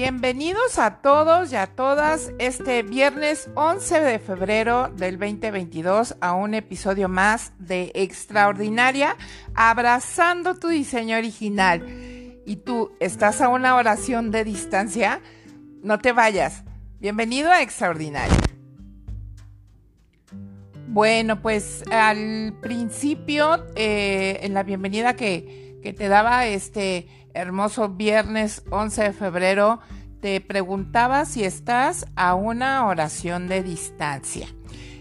Bienvenidos a todos y a todas este viernes 11 de febrero del 2022 a un episodio más de Extraordinaria, abrazando tu diseño original. Y tú estás a una oración de distancia, no te vayas. Bienvenido a Extraordinaria. Bueno, pues al principio, eh, en la bienvenida que, que te daba este hermoso viernes 11 de febrero, te preguntaba si estás a una oración de distancia.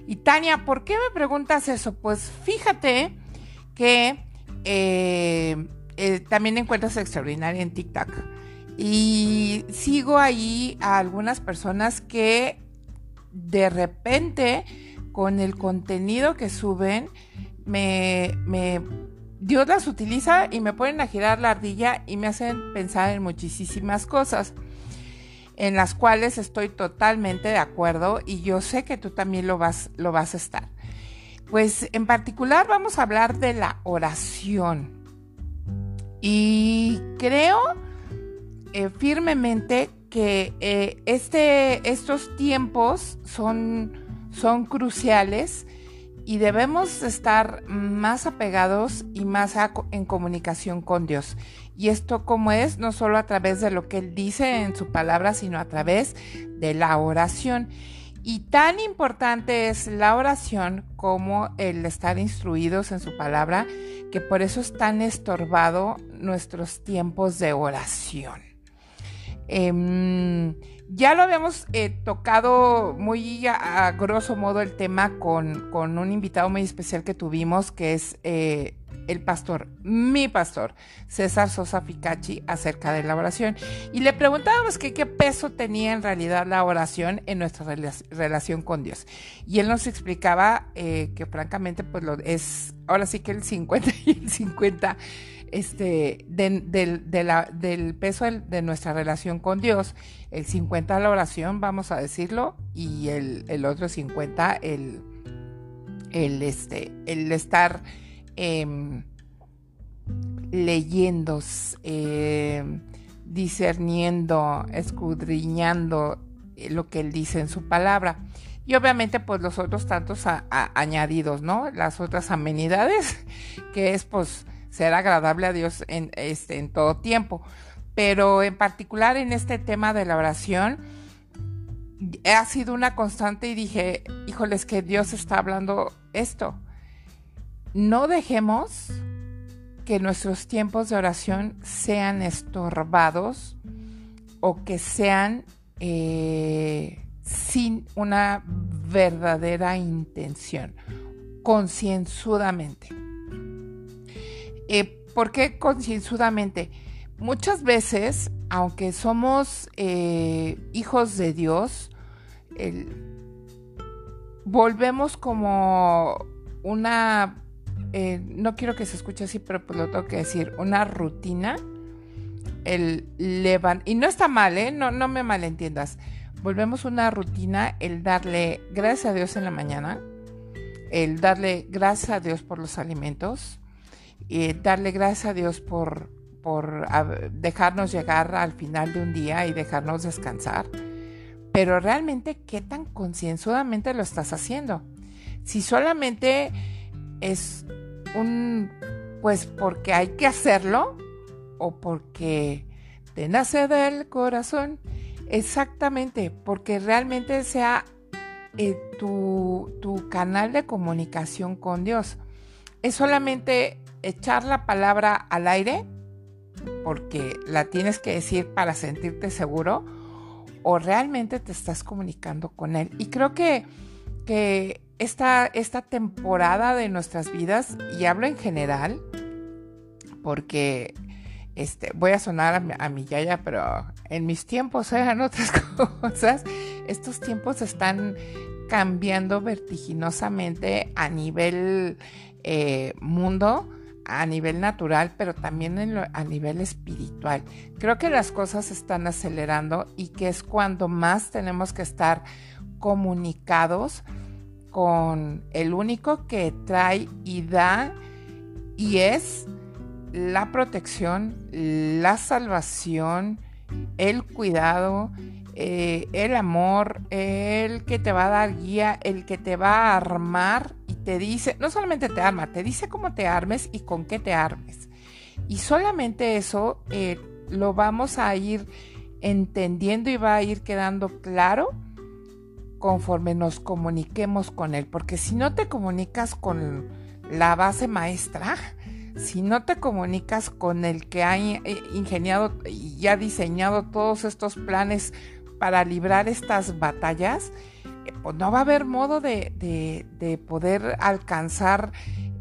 Y Tania, ¿por qué me preguntas eso? Pues fíjate que eh, eh, también encuentras extraordinaria en TikTok. Y sigo ahí a algunas personas que de repente con el contenido que suben me, me Dios las utiliza y me ponen a girar la ardilla y me hacen pensar en muchísimas cosas en las cuales estoy totalmente de acuerdo y yo sé que tú también lo vas, lo vas a estar. Pues en particular vamos a hablar de la oración. Y creo eh, firmemente que eh, este, estos tiempos son, son cruciales y debemos estar más apegados y más en comunicación con Dios. Y esto como es, no solo a través de lo que Él dice en su palabra, sino a través de la oración. Y tan importante es la oración como el estar instruidos en su palabra, que por eso es tan estorbado nuestros tiempos de oración. Em, ya lo habíamos eh, tocado muy a, grosso modo el tema con, un invitado muy especial que tuvimos, que es eh, el pastor, mi pastor, César Sosa Ficachi, acerca de la oración. Y le preguntábamos qué peso tenía en realidad la oración en nuestra relación con Dios. Y él nos explicaba eh, que francamente, pues lo es ahora sí que el 50 y el 50 este, del peso de nuestra relación con Dios, el 50 la oración, vamos a decirlo, y el, otro 50 el, el, este, el estar em, leyendo, em, discerniendo, escudriñando lo que Él dice en su palabra. Y obviamente pues los otros tantos añadidos, ¿no? Las otras amenidades, que es pues ser agradable a Dios en, este, en todo tiempo. Pero en particular en este tema de la oración, ha sido una constante y dije, híjoles, que Dios está hablando esto. No dejemos que nuestros tiempos de oración sean estorbados o que sean eh, sin una verdadera intención, concienzudamente. Eh, ¿Por qué concienzudamente? Muchas veces, aunque somos eh, hijos de Dios, volvemos como una, eh, no quiero que se escuche así, pero pues lo tengo que decir, una rutina. El levantar, y no está mal, ¿eh? no, no me malentiendas. Volvemos una rutina el darle gracias a Dios en la mañana, el darle gracias a Dios por los alimentos, y darle gracias a Dios por, por dejarnos llegar al final de un día y dejarnos descansar. Pero realmente, ¿qué tan concienzudamente lo estás haciendo? Si solamente es un, pues porque hay que hacerlo o porque te nace del corazón, exactamente, porque realmente sea eh, tu, tu canal de comunicación con Dios. Es solamente echar la palabra al aire, porque la tienes que decir para sentirte seguro, o realmente te estás comunicando con él. Y creo que, que esta, esta temporada de nuestras vidas, y hablo en general, porque este, voy a sonar a mi, yaya, pero en mis tiempos eran otras cosas. Estos tiempos están cambiando vertiginosamente a nivel eh, mundo a nivel natural, pero también a nivel espiritual. Creo que las cosas están acelerando y que es cuando más tenemos que estar comunicados con el único que trae y da y es la protección, la salvación el cuidado, eh, el amor, el que te va a dar guía, el que te va a armar y te dice, no solamente te arma, te dice cómo te armes y con qué te armes. Y solamente eso eh, lo vamos a ir entendiendo y va a ir quedando claro conforme nos comuniquemos con él. Porque si no te comunicas con la base maestra, si no te comunicas con el que ha ingeniado y ha diseñado todos estos planes para librar estas batallas, eh, pues no va a haber modo de, poder alcanzar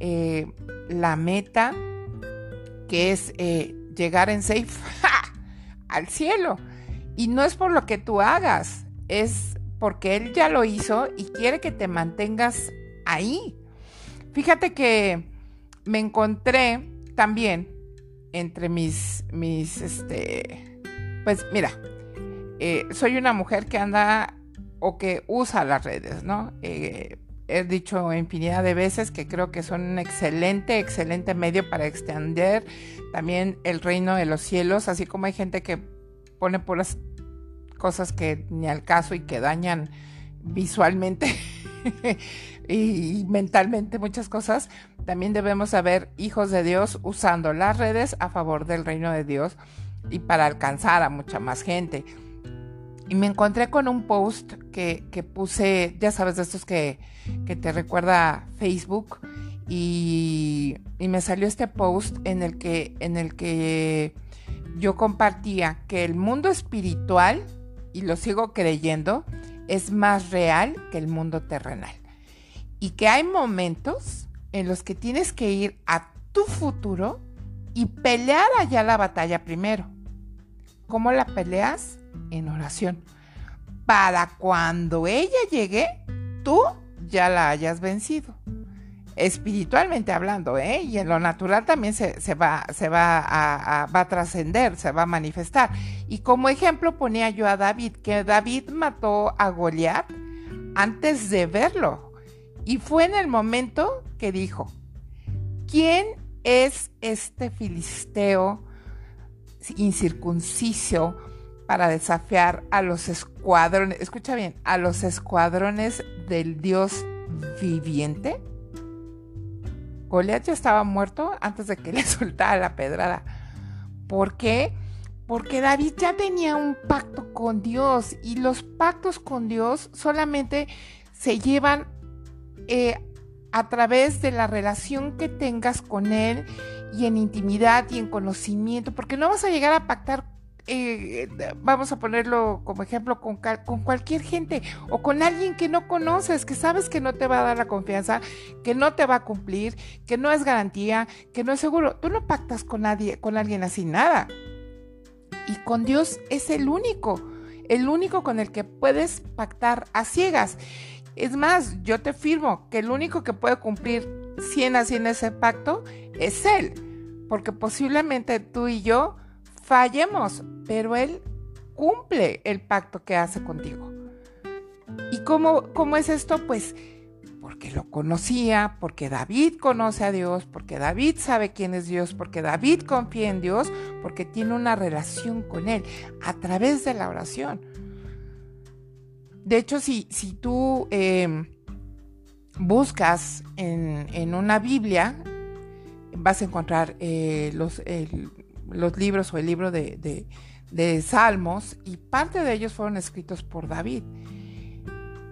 eh, la meta que es eh, llegar en safe al cielo. Y no es por lo que tú hagas, es porque Él ya lo hizo y quiere que te mantengas ahí. Fíjate que me encontré también entre mis, mis, este, pues mira, eh, soy una mujer que anda o que usa las redes, ¿no? Eh, he dicho infinidad de veces que creo que son un excelente, excelente medio para extender también el reino de los cielos, así como hay gente que pone puras cosas que ni al caso y que dañan visualmente y, mentalmente muchas cosas, también debemos saber hijos de Dios usando las redes a favor del reino de Dios y para alcanzar a mucha más gente. Y me encontré con un post que, puse, ya sabes, de estos que, te recuerda Facebook. Y, y, me salió este post en el que, en el que yo compartía que el mundo espiritual, y lo sigo creyendo, es más real que el mundo terrenal. Y que hay momentos en los que tienes que ir a tu futuro y pelear allá la batalla primero. ¿Cómo la peleas? En oración. Para cuando ella llegue, tú ya la hayas vencido espiritualmente hablando, ¿eh? y en lo natural también se, va, se va a, va a trascender, se va a manifestar. Y como ejemplo ponía yo a David, que David mató a Goliat antes de verlo. Y fue en el momento que dijo, ¿quién es este filisteo incircunciso para desafiar a los escuadrones, escucha bien, a los escuadrones del Dios viviente? Goliat ya estaba muerto antes de que le soltara la pedrada. ¿Por qué? Porque David ya tenía un pacto con Dios y los pactos con Dios solamente se llevan eh, a través de la relación que tengas con Él y en intimidad y en conocimiento, porque no vas a llegar a pactar eh, vamos a ponerlo como ejemplo, con, con, cualquier gente o con alguien que no conoces, que sabes que no te va a dar la confianza, que no te va a cumplir, que no es garantía, que no es seguro. Tú no pactas con nadie, con alguien así, nada. Y con Dios es el único, el único con el que puedes pactar a ciegas. Es más, yo te firmo que el único que puede cumplir 100 a 100 ese pacto es Él, porque posiblemente tú y yo fallemos, pero Él cumple el pacto que hace contigo. ¿Y cómo, cómo es esto? Pues porque lo conocía, porque David conoce a Dios, porque David sabe quién es Dios, porque David confía en Dios, porque tiene una relación con Él a través de la oración. De hecho, si, si tú em, buscas en, una Biblia, vas a encontrar eh, los, los libros o el libro de, Salmos y parte de ellos fueron escritos por David.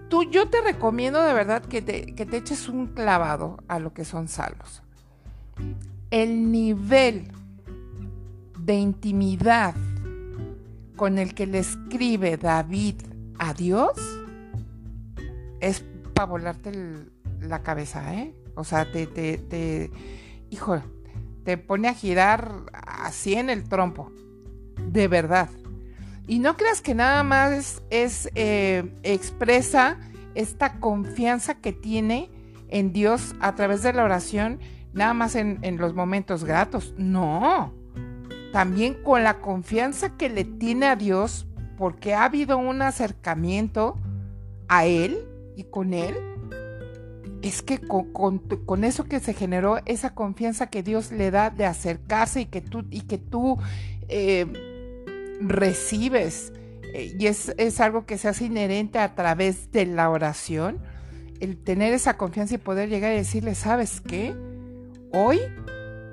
Tú, yo te recomiendo de verdad que te, que te eches un clavado a lo que son salmos. El nivel de intimidad con el que le escribe David a Dios es para volarte la cabeza, ¿eh? O sea, te, te, te, hijo, te pone a girar así en el trompo. De verdad. Y no creas que nada más es, eh, expresa esta confianza que tiene en Dios a través de la oración, nada más en, en los momentos gratos. No. También con la confianza que le tiene a Dios porque ha habido un acercamiento a Él y con Él es que con, eso que se generó, esa confianza que Dios le da de acercarse y que tú, y que tú eh, recibes eh, y es, es algo que se hace inherente a través de la oración, el tener esa confianza y poder llegar y decirle, ¿sabes qué? Hoy,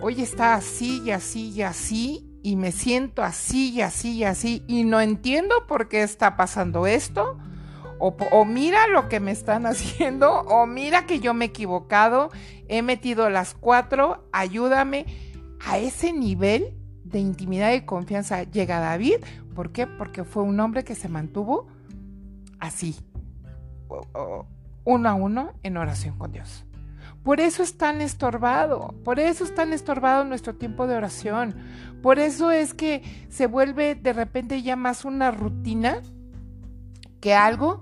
hoy está así y así y así y me siento así y así y así y no entiendo por qué está pasando esto. O, mira lo que me están haciendo, o mira que yo me he equivocado, he metido las cuatro, ayúdame. A ese nivel de intimidad y confianza llega David. ¿Por qué? Porque fue un hombre que se mantuvo así, uno a uno en oración con Dios. Por eso es tan estorbado, por eso es tan estorbado nuestro tiempo de oración, por eso es que se vuelve de repente ya más una rutina que algo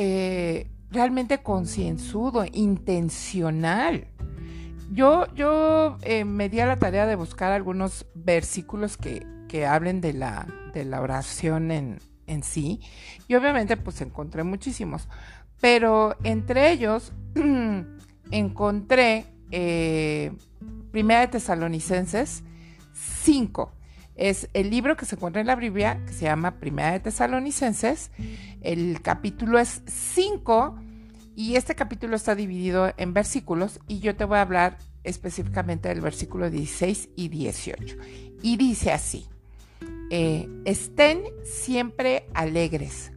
eh, realmente concienzudo, intencional. Yo, yo eh, me di a la tarea de buscar algunos versículos que, que hablen de la, de la oración en, en sí y obviamente pues encontré muchísimos, pero entre ellos encontré eh, Primera de Tesalonicenses 5. Es el libro que se encuentra en la Biblia, que se llama Primera de Tesalonicenses. El capítulo es 5 y este capítulo está dividido en versículos y yo te voy a hablar específicamente del versículo 16 y 18. Y dice así, eh, estén siempre alegres,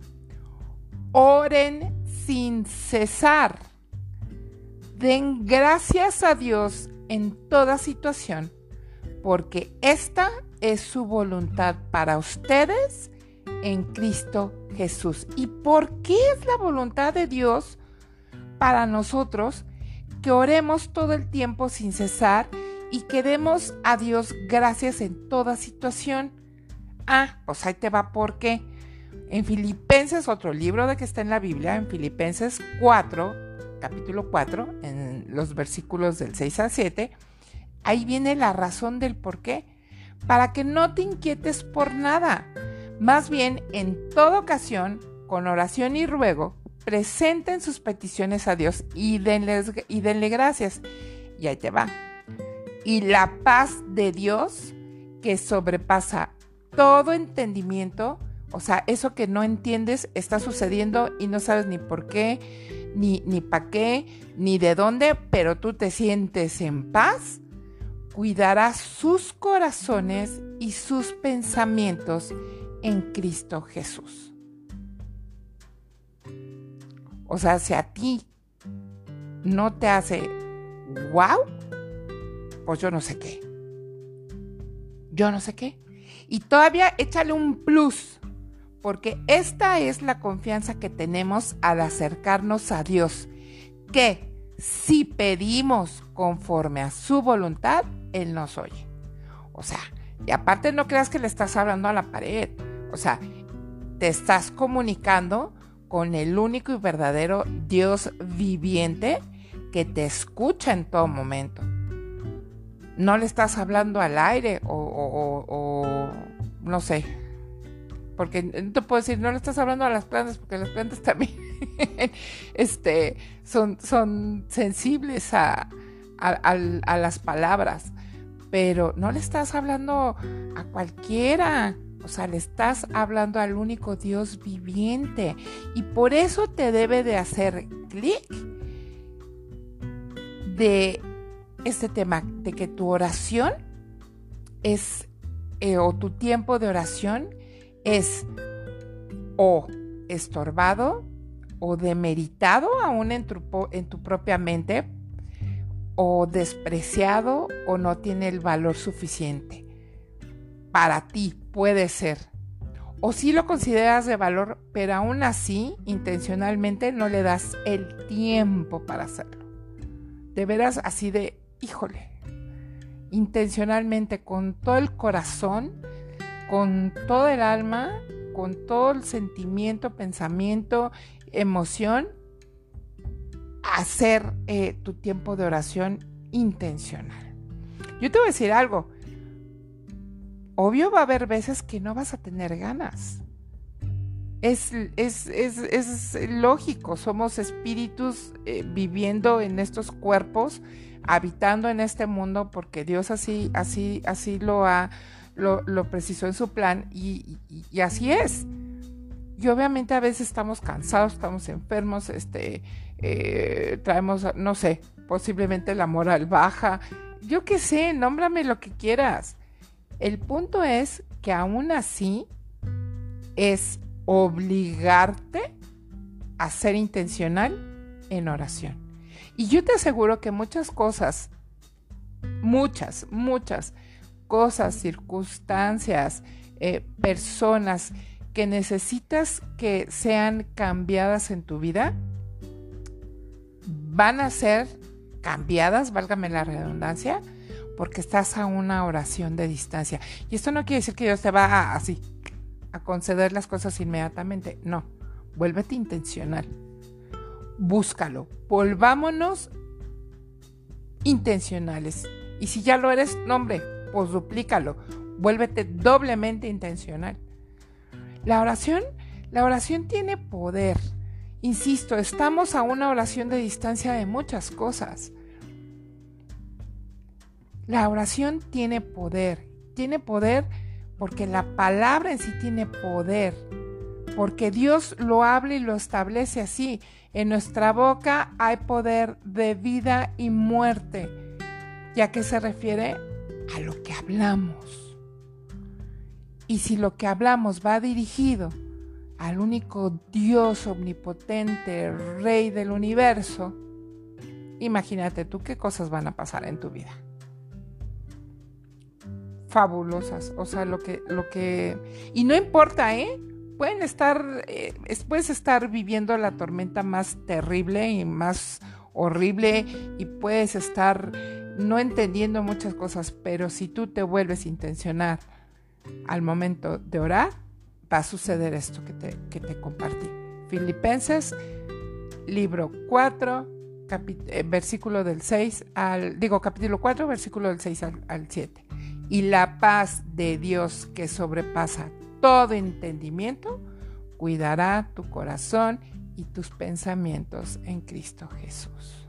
oren sin cesar Den gracias a Dios en toda situación, porque esta es su voluntad para ustedes en Cristo Jesús. ¿Y por qué es la voluntad de Dios para nosotros que oremos todo el tiempo sin cesar y que demos a Dios gracias en toda situación? Ah, pues ahí te va por qué. En Filipenses, otro libro de que está en la Biblia, en Filipenses 4, capítulo 4, en los versículos del 6 al 7, ahí viene la razón del por qué. Para que no te inquietes por nada. Más bien, en toda ocasión, con oración y ruego, presenten sus peticiones a Dios y, denle gracias. Y ahí te va. Y la paz de Dios, que sobrepasa todo entendimiento, o sea, eso que no entiendes está sucediendo y no sabes ni por qué, ni, ni para qué, ni de dónde, pero tú te sientes en paz, cuidará sus corazones y sus pensamientos en Cristo Jesús. O sea, si a ti no te hace wow, pues yo no sé qué. Yo no sé qué. Y todavía échale un plus porque esta es la confianza que tenemos al acercarnos a Dios, que si pedimos conforme a su voluntad, Él nos oye. O sea, y aparte no creas que le estás hablando a la pared, o sea, te estás comunicando con el único y verdadero Dios viviente que te escucha en todo momento. No le estás hablando al aire o, no sé, porque no te puedo decir, no le estás hablando a las plantas, porque las plantas también este, son, son sensibles a, a, las palabras, pero no le estás hablando a cualquiera. O sea, le estás hablando al único Dios viviente. Y por eso te debe de hacer clic de este tema, de que tu oración es, eh, o tu tiempo de oración es o estorbado o demeritado aún en tu, propia mente o despreciado o no tiene el valor suficiente. Para ti puede ser. O si lo consideras de valor, pero aún así intencionalmente no le das el tiempo para hacerlo. De veras así de, híjole, intencionalmente con todo el corazón con todo el alma, con todo el sentimiento, pensamiento, emoción, hacer eh, tu tiempo de oración intencional. Yo te voy a decir algo. Obvio va a haber veces que no vas a tener ganas. Es, es, lógico, somos espíritus eh, viviendo en estos cuerpos, habitando en este mundo, porque Dios así, así, así lo ha lo, precisó en su plan y, así es. Y obviamente a veces estamos cansados, estamos enfermos, este, eh, traemos, no sé, posiblemente la moral baja. Yo qué sé, nómbrame lo que quieras. El punto es que aún así es obligarte a ser intencional en oración. Y yo te aseguro que muchas cosas, muchas, muchas cosas, circunstancias, eh, personas que necesitas que sean cambiadas en tu vida, van a ser cambiadas, válgame la redundancia, porque estás a una oración de distancia. Y esto no quiere decir que Dios te va a, así, a conceder las cosas inmediatamente. No, vuélvete intencional. Búscalo. Volvámonos intencionales. Y si ya lo eres, no hombre, pues duplícalo. Vuélvete doblemente intencional. La oración, la oración tiene poder. Insisto, estamos a una oración de distancia de muchas cosas. La oración tiene poder. Tiene poder porque la palabra en sí tiene poder. Porque Dios lo habla y lo establece así. En nuestra boca hay poder de vida y muerte. ¿Ya que se refiere? A lo que hablamos. Y si lo que hablamos va dirigido al único Dios omnipotente, Rey del universo, imagínate tú qué cosas van a pasar en tu vida. Fabulosas, o sea, lo que, lo que, y no importa, ¿eh? Pueden estar, eh, puedes estar viviendo la tormenta más terrible y más horrible y puedes estar no entendiendo muchas cosas, pero si tú te vuelves intencional al momento de orar, va a suceder esto que te, que te compartí. Filipenses, libro 4, eh, versículo del 6 al, digo capítulo 4, versículo del 6 al, al 7. Y la paz de Dios que sobrepasa todo entendimiento, cuidará tu corazón y tus pensamientos en Cristo Jesús.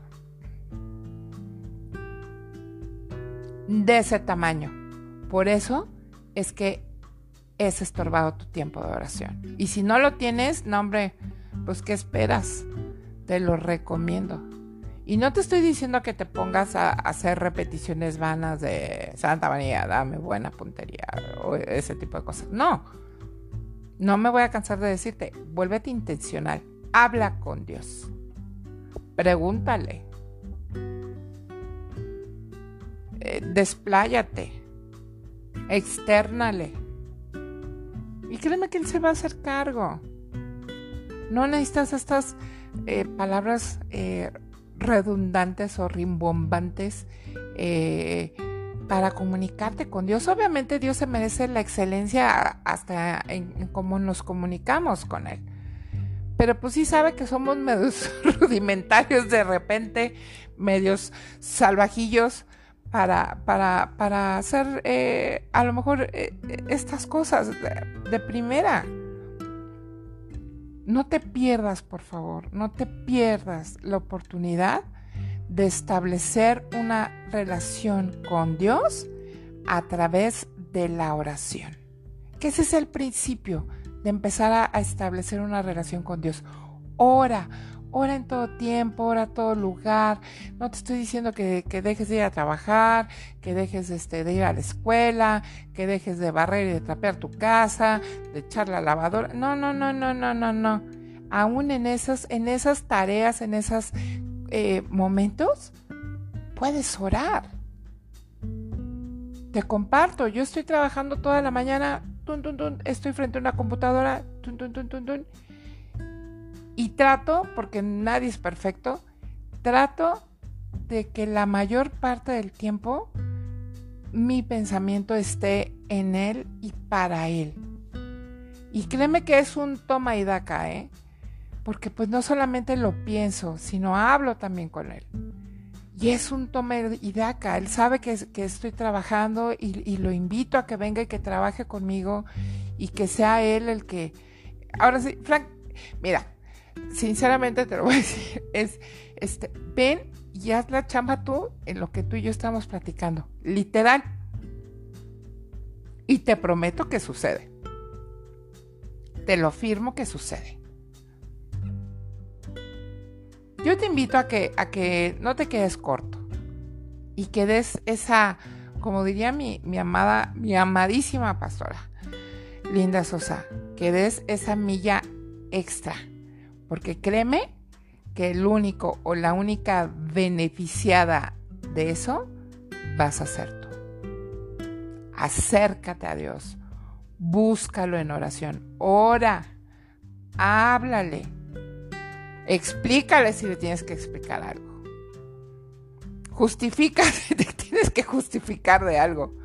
De ese tamaño. Por eso es que es estorbado tu tiempo de oración. Y si no lo tienes, no hombre, pues ¿qué esperas? Te lo recomiendo. Y no te estoy diciendo que te pongas a hacer repeticiones vanas de Santa María, dame buena puntería o ese tipo de cosas. No, no me voy a cansar de decirte, vuélvete intencional, habla con Dios, pregúntale, eh, despláyate, externale y créeme que Él se va a hacer cargo. No necesitas estas eh, palabras eh, redundantes o rimbombantes eh, para comunicarte con Dios. Obviamente Dios se merece la excelencia hasta en, cómo nos comunicamos con Él. Pero pues sí sabe que somos medios rudimentarios de repente, medios salvajillos para, para, para hacer eh, a lo mejor eh, estas cosas de, primera. No te pierdas, por favor, no te pierdas la oportunidad de establecer una relación con Dios a través de la oración. Que ese es el principio de empezar a, a establecer una relación con Dios. Ora, ora en todo tiempo, ora en todo lugar. No te estoy diciendo que, dejes de ir a trabajar, que dejes este, de ir a la escuela, que dejes de barrer y de trapear tu casa, de echar la lavadora. No, no, no, no, no, no, no. Aún en esas, en esas tareas, en esos eh, momentos, puedes orar. Te comparto, yo estoy trabajando toda la mañana, estoy frente a una computadora, y trato, porque nadie es perfecto, trato de que la mayor parte del tiempo mi pensamiento esté en él y para él. Y créeme que es un toma y daca, ¿eh? Porque pues no solamente lo pienso, sino hablo también con él. Y es un toma y daca. Él sabe que, que estoy trabajando y, y, lo invito a que venga y que trabaje conmigo y que sea él el que... Ahora sí, Frank, mira, sinceramente te lo voy a decir, es, este, ven y haz la chamba tú en lo que tú y yo estamos platicando. Literal. Y te prometo que sucede. Te lo afirmo que sucede. Yo te invito a que, a que no te quedes corto y que des esa, como diría mi, mi amada, mi amadísima pastora, Linda Sosa, que des esa milla extra. Porque créeme que el único o la única beneficiada de eso vas a ser tú. Acércate a Dios, búscalo en oración, ora, háblale, explícale si le tienes que explicar algo. Justifica si te tienes que justificar de algo.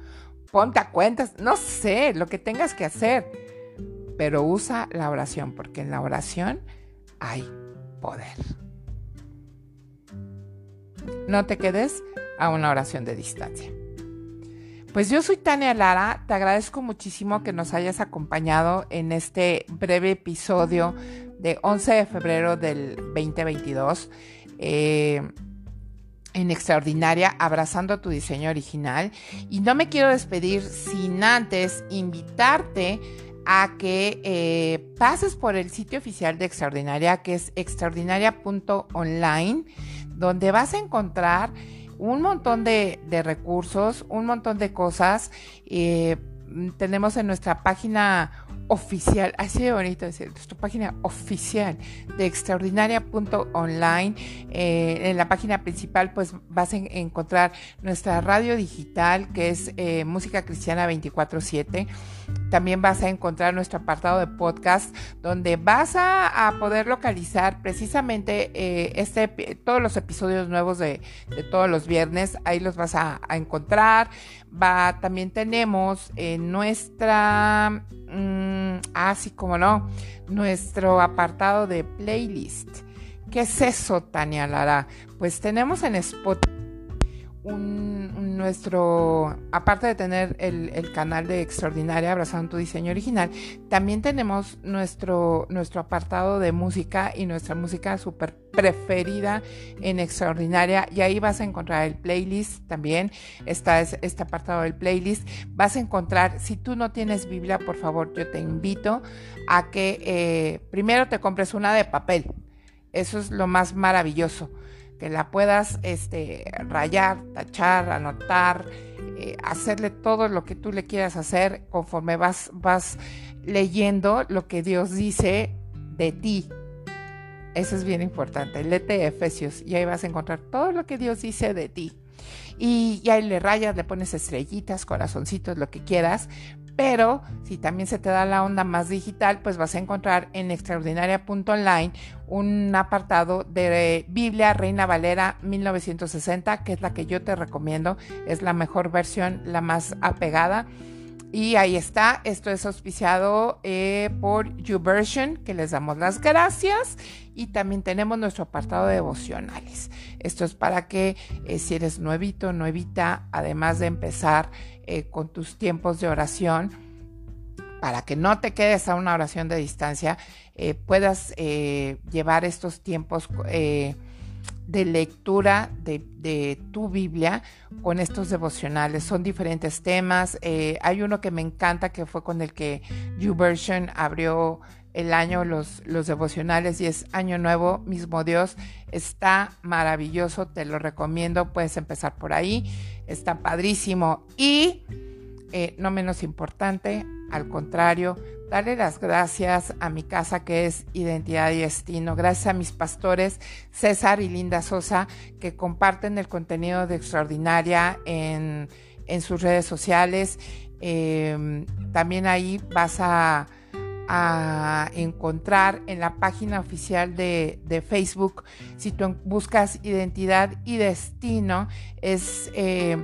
Ponte a cuentas, no sé, lo que tengas que hacer, pero usa la oración, porque en la oración hay poder. No te quedes a una oración de distancia. Pues yo soy Tania Lara, te agradezco muchísimo que nos hayas acompañado en este breve episodio de 11 de febrero del 2022. Eh, en Extraordinaria, abrazando tu diseño original. Y no me quiero despedir sin antes invitarte a que eh, pases por el sitio oficial de Extraordinaria, que es extraordinaria.online, donde vas a encontrar un montón de, recursos, un montón de cosas. Eh, tenemos en nuestra página oficial, así de bonito decir, nuestra página oficial de extraordinaria.online. Eh, en la página principal pues vas a encontrar nuestra radio digital que es Música Cristiana 24/7. También vas a encontrar nuestro apartado de podcast donde vas a, poder localizar precisamente eh, este, todos los episodios nuevos de, todos los viernes. Ahí los vas a, encontrar. También tenemos en nuestra... Mm, así ah, como no, nuestro apartado de playlist. ¿Qué es eso, Tania Lara? Pues tenemos en Spotify un, nuestro, aparte de tener el, canal de Extraordinaria Abrazando tu Diseño Original, también tenemos nuestro, nuestro apartado de música y nuestra música súper preferida en Extraordinaria. Y ahí vas a encontrar el playlist también. Está este apartado del playlist. Vas a encontrar, si tú no tienes Biblia, por favor, yo te invito a que eh, primero te compres una de papel. Eso es lo más maravilloso que la puedas este, rayar, tachar, anotar, eh, hacerle todo lo que tú le quieras hacer conforme vas, vas leyendo lo que Dios dice de ti. Eso es bien importante. Lete Efesios y ahí vas a encontrar todo lo que Dios dice de ti. Y, y ahí le rayas, le pones estrellitas, corazoncitos, lo que quieras, pero si también se te da la onda más digital, pues vas a encontrar en extraordinaria.online un apartado de Biblia Reina Valera 1960, que es la que yo te recomiendo, es la mejor versión, la más apegada. Y ahí está, esto es auspiciado eh, por YouVersion, que les damos las gracias. Y también tenemos nuestro apartado de devocionales. Esto es para que eh, si eres nuevito, nuevita, además de empezar eh, con tus tiempos de oración, para que no te quedes a una oración de distancia, puedas llevar estos tiempos de lectura de, tu Biblia con estos devocionales. Son diferentes temas. hay uno que me encanta que fue con el que YouVersion abrió el año los, los devocionales y es Año Nuevo, mismo Dios. Está maravilloso, te lo recomiendo, puedes empezar por ahí está padrísimo. Y eh, no menos importante, al contrario, darle las gracias a mi casa que es Identidad y Destino. Gracias a mis pastores César y Linda Sosa que comparten el contenido de Extraordinaria en, sus redes sociales. Em, también ahí vas a, encontrar en la página oficial de, Facebook, si tú buscas Identidad y Destino, es... Eh,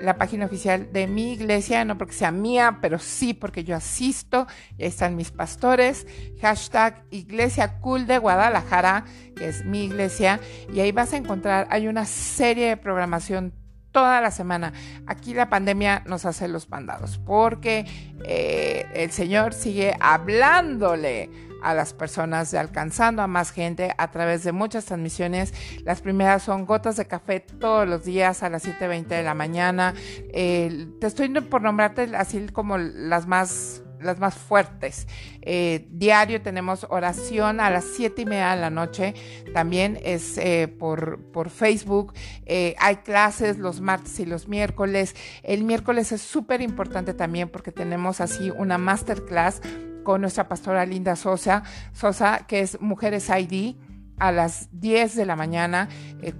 la página oficial de mi iglesia, no porque sea mía, pero sí porque yo asisto, y ahí están mis pastores, hashtag Iglesia Cool de Guadalajara, que es mi iglesia, y ahí vas a encontrar, hay una serie de programación toda la semana. Aquí la pandemia nos hace los mandados, porque eh, el Señor sigue hablándole a las personas, alcanzando a más gente a través de muchas transmisiones. Las primeras son gotas de café todos los días a las 7.20 de la mañana. te estoy por nombrarte así como las más las más fuertes. Eh, diario tenemos oración a las siete y media de la noche. También es eh, por, por, Facebook. Eh, hay clases los martes y los miércoles. El miércoles es súper importante también porque tenemos así una masterclass con nuestra pastora Linda Sosa, Sosa que es Mujeres ID a las 10 de la mañana.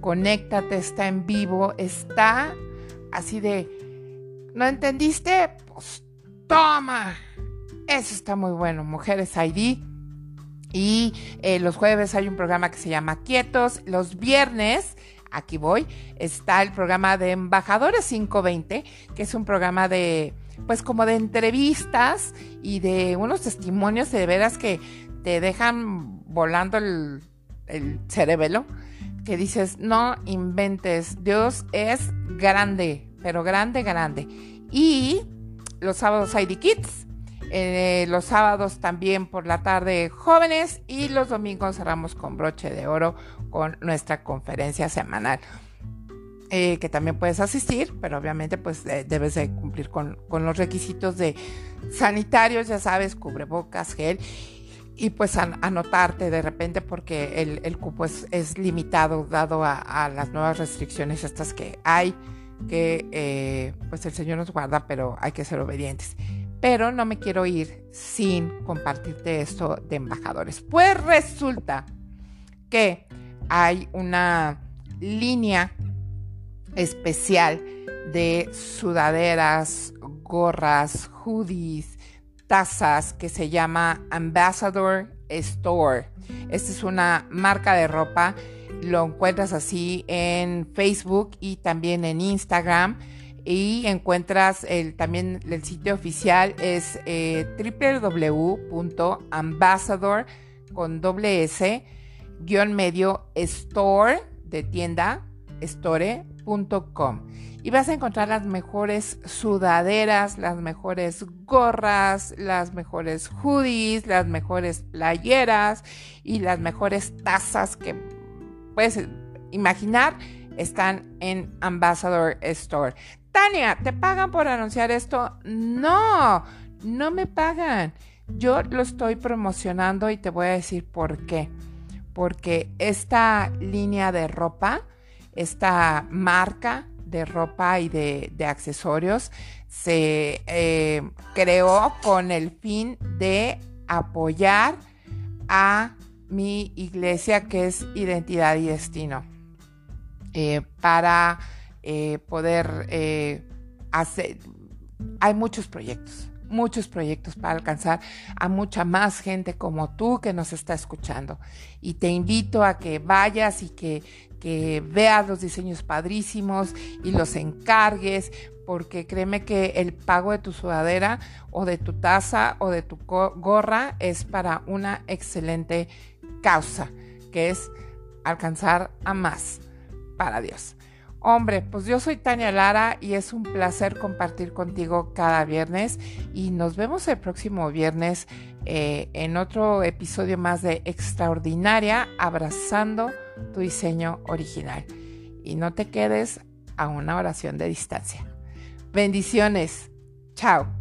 conéctate, está en vivo, está así de, ¿no entendiste? Pues toma. Eso está muy bueno, Mujeres ID. Y eh, los jueves hay un programa que se llama Quietos. Los viernes, aquí voy, está el programa de Embajadores 520, que es un programa de, pues como de entrevistas y de unos testimonios de veras que te dejan volando el, el cerebelo, que dices, no inventes, Dios es grande, pero grande, grande. Y los sábados ID Kids eh, los sábados también por la tarde jóvenes y los domingos cerramos con broche de oro con nuestra conferencia semanal. Eh, que también puedes asistir, pero obviamente pues debes de cumplir con, los requisitos de sanitarios, ya sabes, cubrebocas, gel y pues anotarte de repente porque el, cupo es, limitado dado a, las nuevas restricciones estas que hay, que eh, pues el Señor nos guarda, pero hay que ser obedientes. Pero no me quiero ir sin compartirte esto de embajadores. Pues resulta que hay una línea especial de sudaderas, gorras, hoodies, tazas que se llama Ambassador Store. Esta es una marca de ropa. Lo encuentras así en Facebook y también en Instagram y encuentras el, también el sitio oficial es eh, con doble s guion medio store de tienda y vas a encontrar las mejores sudaderas, las mejores gorras, las mejores hoodies, las mejores playeras y las mejores tazas que puedes imaginar están en Ambassador Store. Tania, ¿te pagan por anunciar esto? No, no me pagan. Yo lo estoy promocionando y te voy a decir por qué. Porque esta línea de ropa, esta marca de ropa y de, accesorios se eh, creó con el fin de apoyar a mi iglesia que es Identidad y Destino. Eh, para eh, poder hacer... Hay muchos proyectos, muchos proyectos para alcanzar a mucha más gente como tú que nos está escuchando. Y te invito a que vayas y que, que veas los diseños padrísimos y los encargues, porque créeme que el pago de tu sudadera o de tu taza o de tu gorra es para una excelente causa, que es alcanzar a más para Dios. Hombre, pues yo soy Tania Lara y es un placer compartir contigo cada viernes y nos vemos el próximo viernes eh, en otro episodio más de Extraordinaria, abrazando tu diseño original. Y no te quedes a una oración de distancia. Bendiciones. Chao.